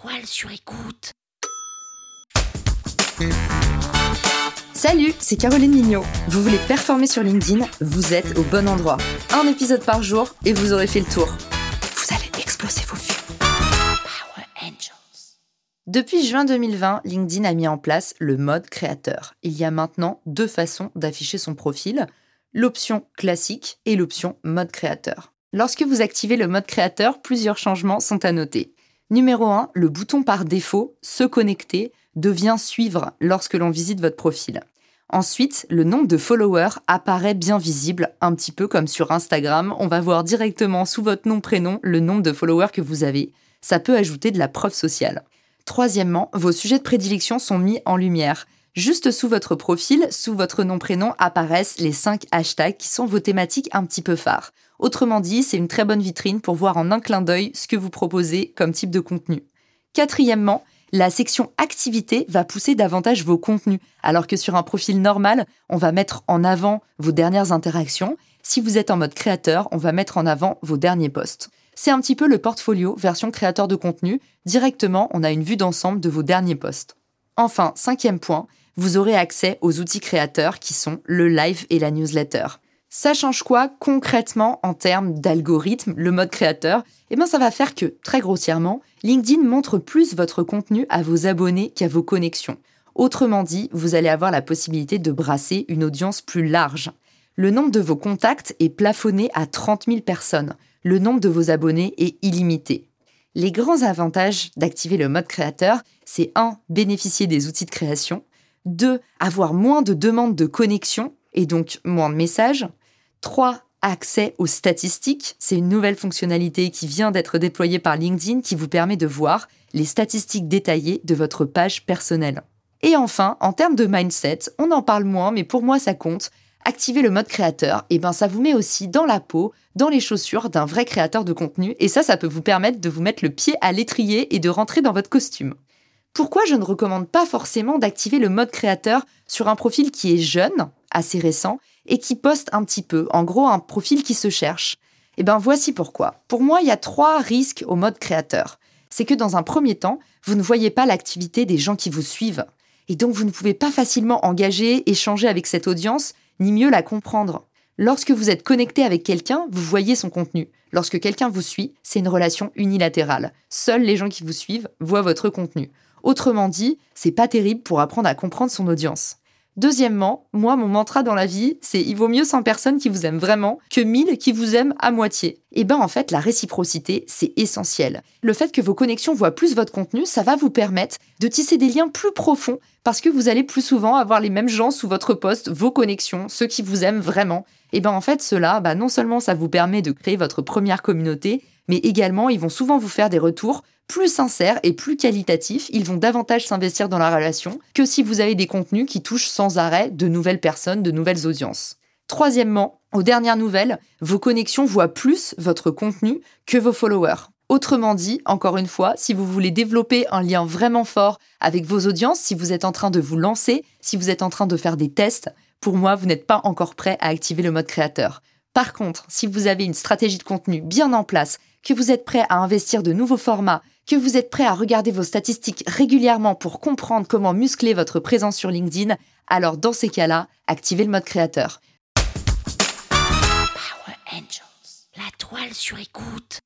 toile sur écoute. Salut, c'est Caroline Mignot. Vous voulez performer sur LinkedIn Vous êtes au bon endroit. Un épisode par jour et vous aurez fait le tour. Vous allez exploser vos vues. Power Angels. Depuis juin 2020, LinkedIn a mis en place le mode créateur. Il y a maintenant deux façons d'afficher son profil, l'option classique et l'option mode créateur. Lorsque vous activez le mode créateur, plusieurs changements sont à noter. Numéro 1, le bouton par défaut, se connecter, devient suivre lorsque l'on visite votre profil. Ensuite, le nombre de followers apparaît bien visible, un petit peu comme sur Instagram. On va voir directement sous votre nom-prénom le nombre de followers que vous avez. Ça peut ajouter de la preuve sociale. Troisièmement, vos sujets de prédilection sont mis en lumière. Juste sous votre profil, sous votre nom-prénom, apparaissent les 5 hashtags qui sont vos thématiques un petit peu phares. Autrement dit, c'est une très bonne vitrine pour voir en un clin d'œil ce que vous proposez comme type de contenu. Quatrièmement, la section activité va pousser davantage vos contenus, alors que sur un profil normal, on va mettre en avant vos dernières interactions. Si vous êtes en mode créateur, on va mettre en avant vos derniers posts. C'est un petit peu le portfolio version créateur de contenu. Directement, on a une vue d'ensemble de vos derniers posts. Enfin, cinquième point, vous aurez accès aux outils créateurs qui sont le live et la newsletter. Ça change quoi concrètement en termes d'algorithme, le mode créateur? Eh bien, ça va faire que, très grossièrement, LinkedIn montre plus votre contenu à vos abonnés qu'à vos connexions. Autrement dit, vous allez avoir la possibilité de brasser une audience plus large. Le nombre de vos contacts est plafonné à 30 000 personnes. Le nombre de vos abonnés est illimité. Les grands avantages d'activer le mode créateur, c'est 1. bénéficier des outils de création, 2. avoir moins de demandes de connexion et donc moins de messages, 3. Accès aux statistiques. C'est une nouvelle fonctionnalité qui vient d'être déployée par LinkedIn qui vous permet de voir les statistiques détaillées de votre page personnelle. Et enfin, en termes de mindset, on en parle moins, mais pour moi ça compte. Activer le mode créateur, et ben ça vous met aussi dans la peau, dans les chaussures d'un vrai créateur de contenu, et ça, ça peut vous permettre de vous mettre le pied à l'étrier et de rentrer dans votre costume. Pourquoi je ne recommande pas forcément d'activer le mode créateur sur un profil qui est jeune, assez récent, et qui poste un petit peu, en gros un profil qui se cherche? Eh bien voici pourquoi. Pour moi, il y a trois risques au mode créateur. C'est que dans un premier temps, vous ne voyez pas l'activité des gens qui vous suivent. Et donc vous ne pouvez pas facilement engager, échanger avec cette audience, ni mieux la comprendre. Lorsque vous êtes connecté avec quelqu'un, vous voyez son contenu. Lorsque quelqu'un vous suit, c'est une relation unilatérale. Seuls les gens qui vous suivent voient votre contenu. Autrement dit, c'est pas terrible pour apprendre à comprendre son audience. Deuxièmement, moi, mon mantra dans la vie, c'est il vaut mieux 100 personnes qui vous aiment vraiment que 1000 qui vous aiment à moitié. Et ben en fait, la réciprocité, c'est essentiel. Le fait que vos connexions voient plus votre contenu, ça va vous permettre de tisser des liens plus profonds parce que vous allez plus souvent avoir les mêmes gens sous votre poste, vos connexions, ceux qui vous aiment vraiment. Et ben en fait, cela, bah, non seulement ça vous permet de créer votre première communauté, mais également ils vont souvent vous faire des retours plus sincères et plus qualitatifs, ils vont davantage s'investir dans la relation que si vous avez des contenus qui touchent sans arrêt de nouvelles personnes, de nouvelles audiences. Troisièmement, aux dernières nouvelles, vos connexions voient plus votre contenu que vos followers. Autrement dit, encore une fois, si vous voulez développer un lien vraiment fort avec vos audiences, si vous êtes en train de vous lancer, si vous êtes en train de faire des tests, pour moi, vous n'êtes pas encore prêt à activer le mode créateur. Par contre, si vous avez une stratégie de contenu bien en place, que vous êtes prêt à investir de nouveaux formats, que vous êtes prêt à regarder vos statistiques régulièrement pour comprendre comment muscler votre présence sur LinkedIn, alors dans ces cas-là, activez le mode créateur. Power Angels. La toile sur écoute.